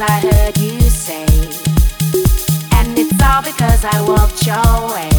I heard you say, and it's all because I walked your way.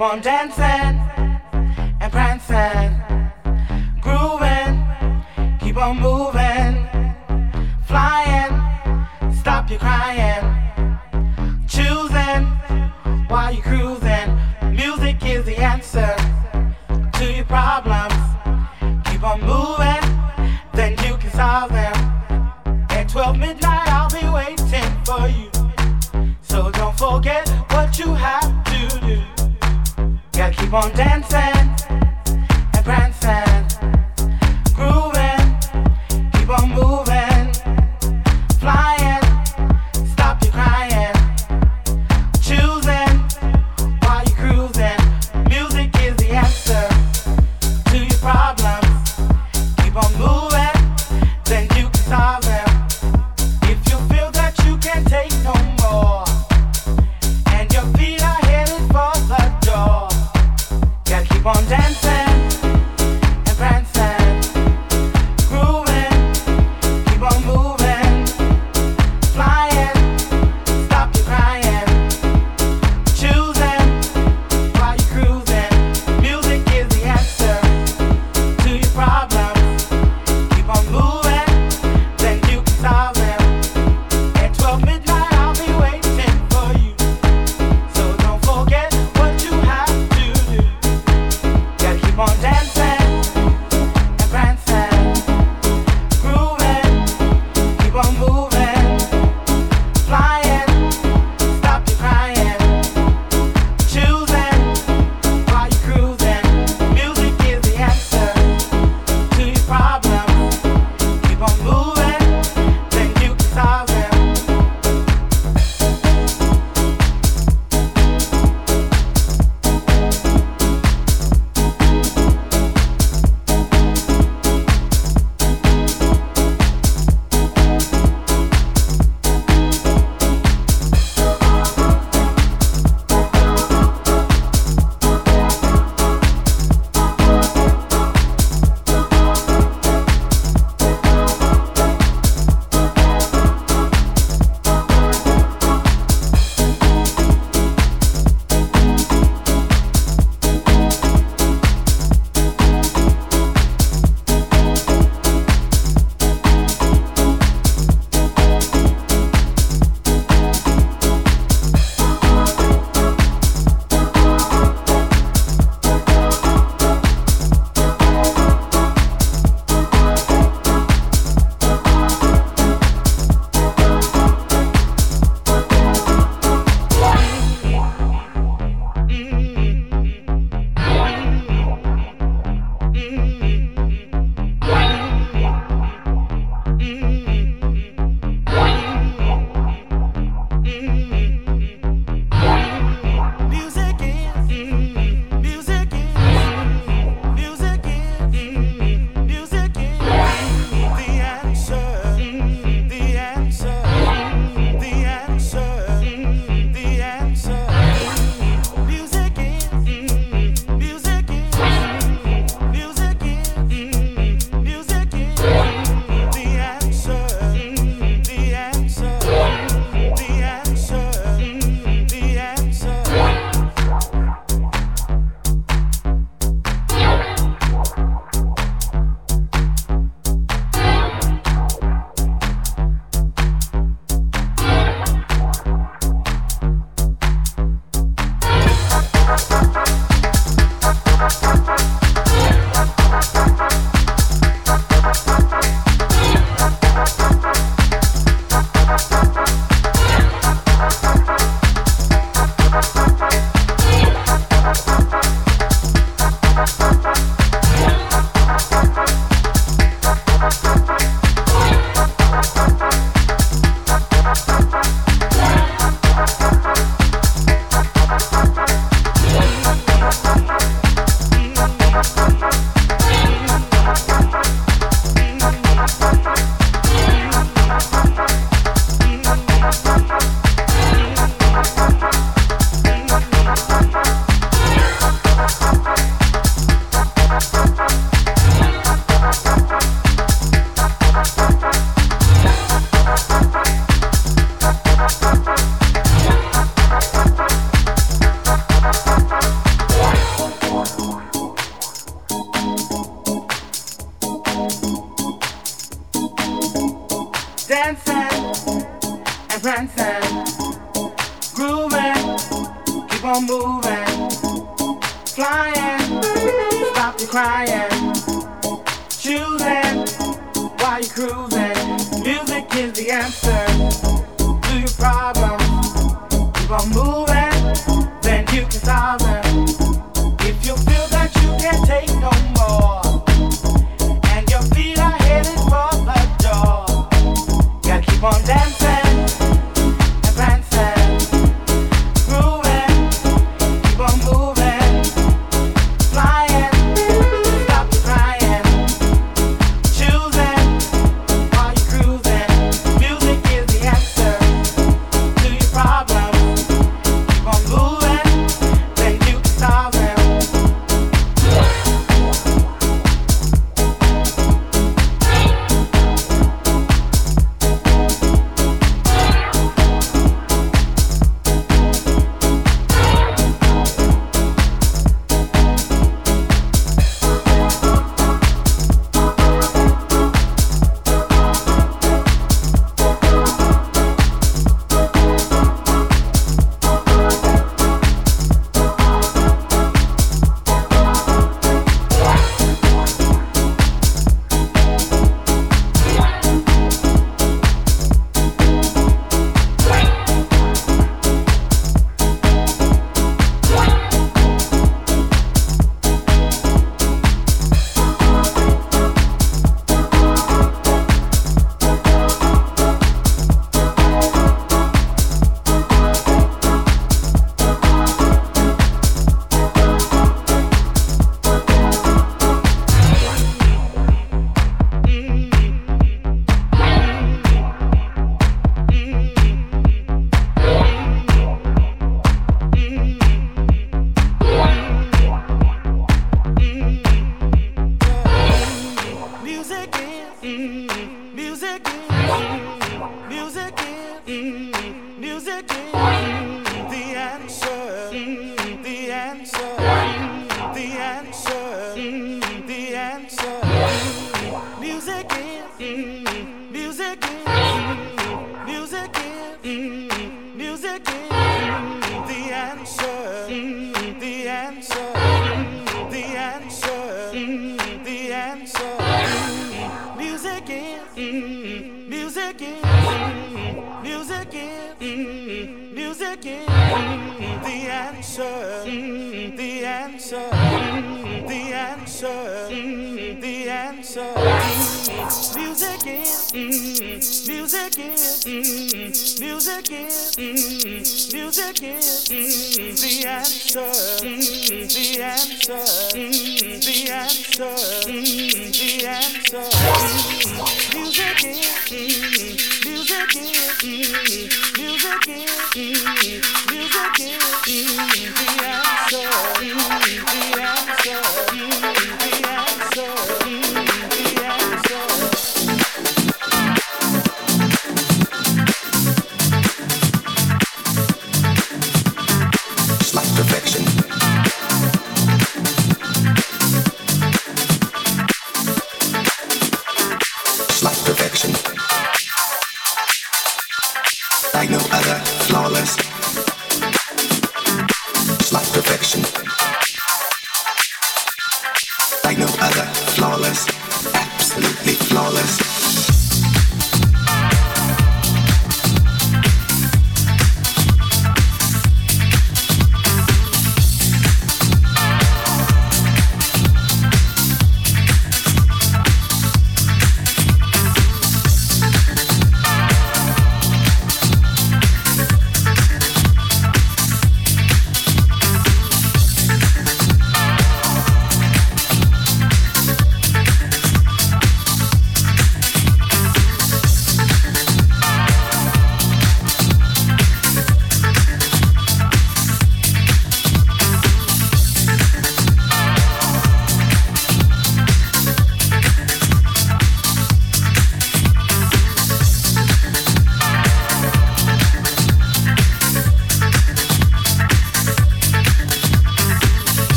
Keep on dancing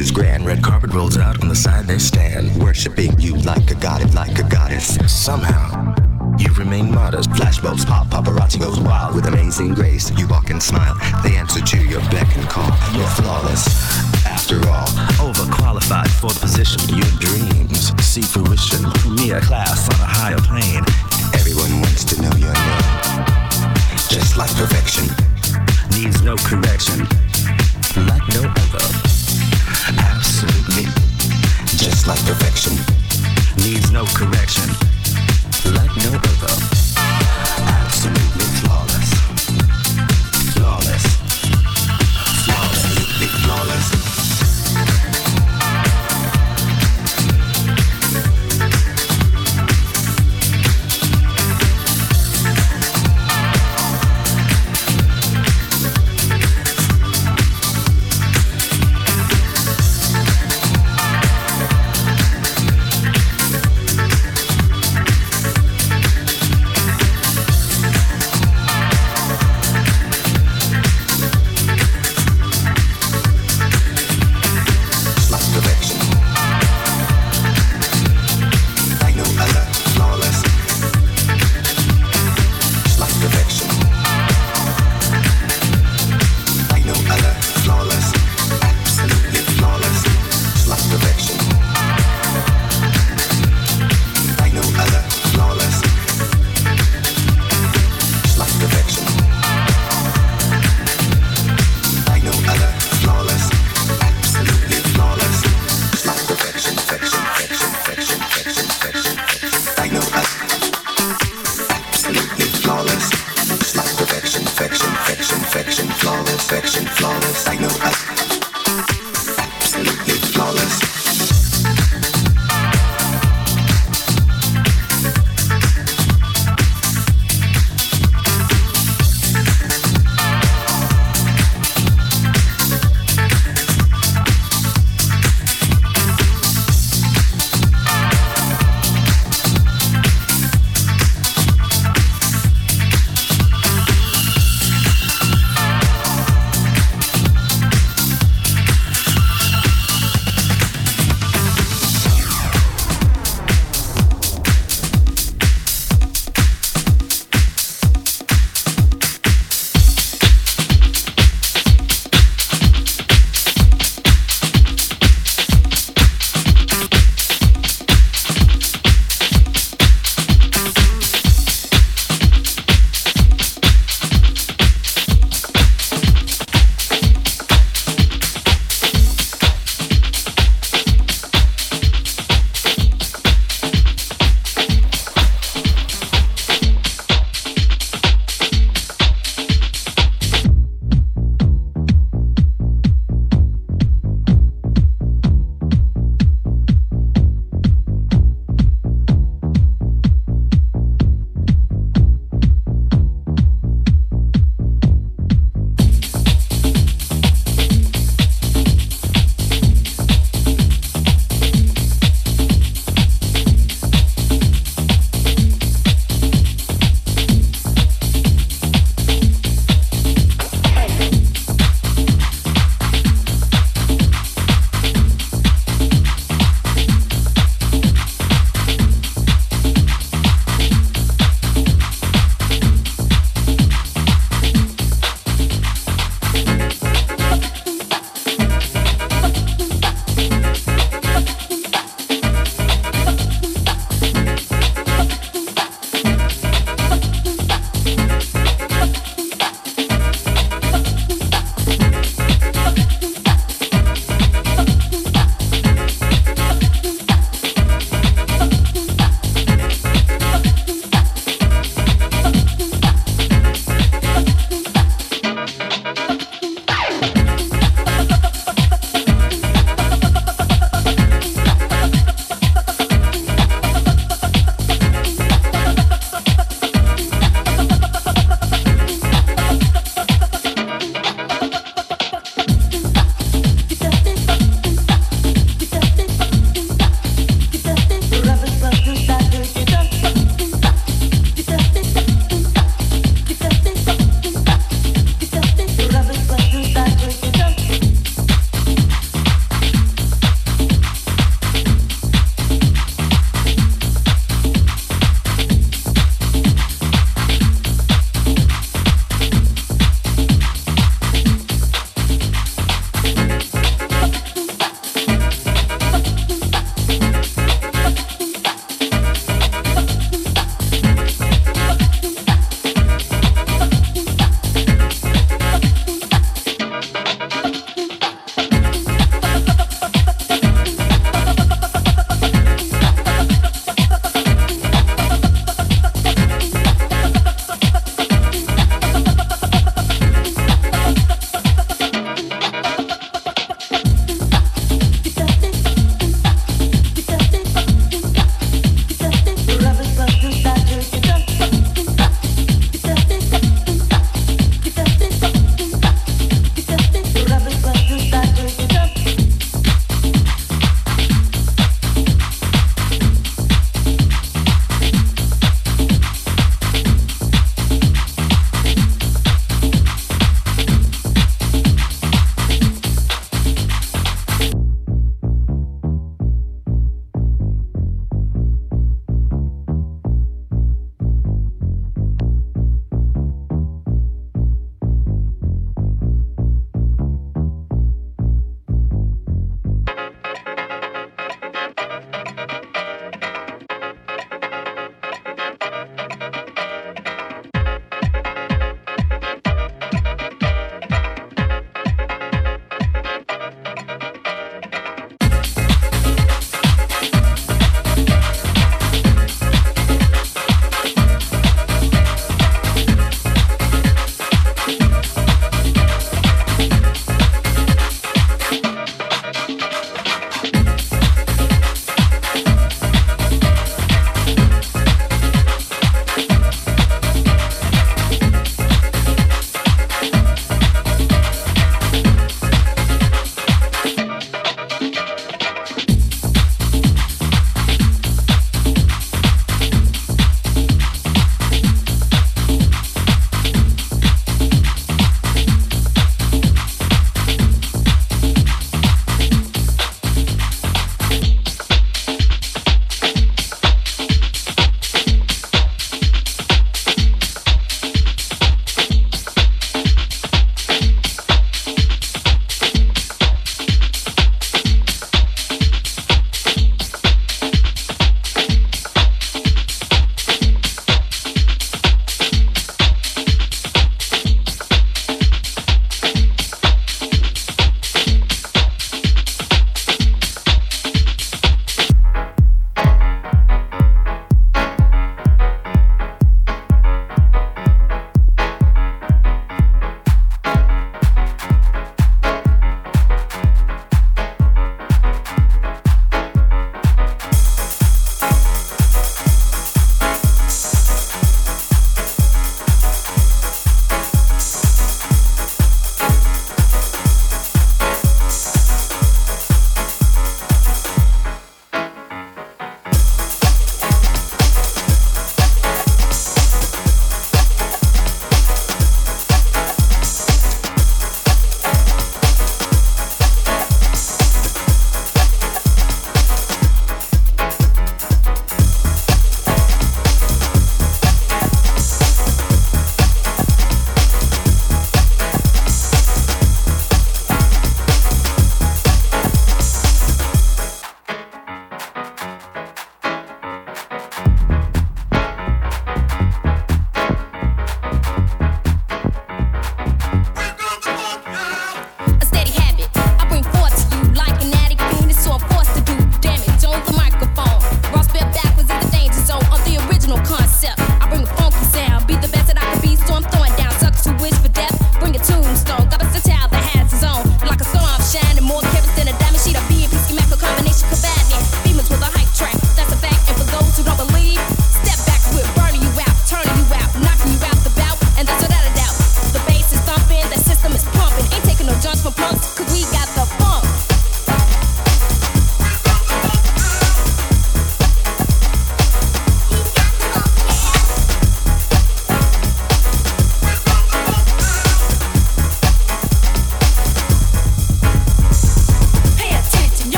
The carpet rolls out on the side they stand, worshiping you like a god, like a goddess. Somehow, you remain modest. Flashbulbs pop, paparazzi goes wild with amazing grace. You walk and smile, they answer to your beck and call. You're flawless, after all. Overqualified for the position. Your dreams see fruition. Me a class on a higher plane. Everyone wants to know your name. Just like perfection. Needs no correction. Like no other. Absolutely. Just like perfection. Needs no correction like no other.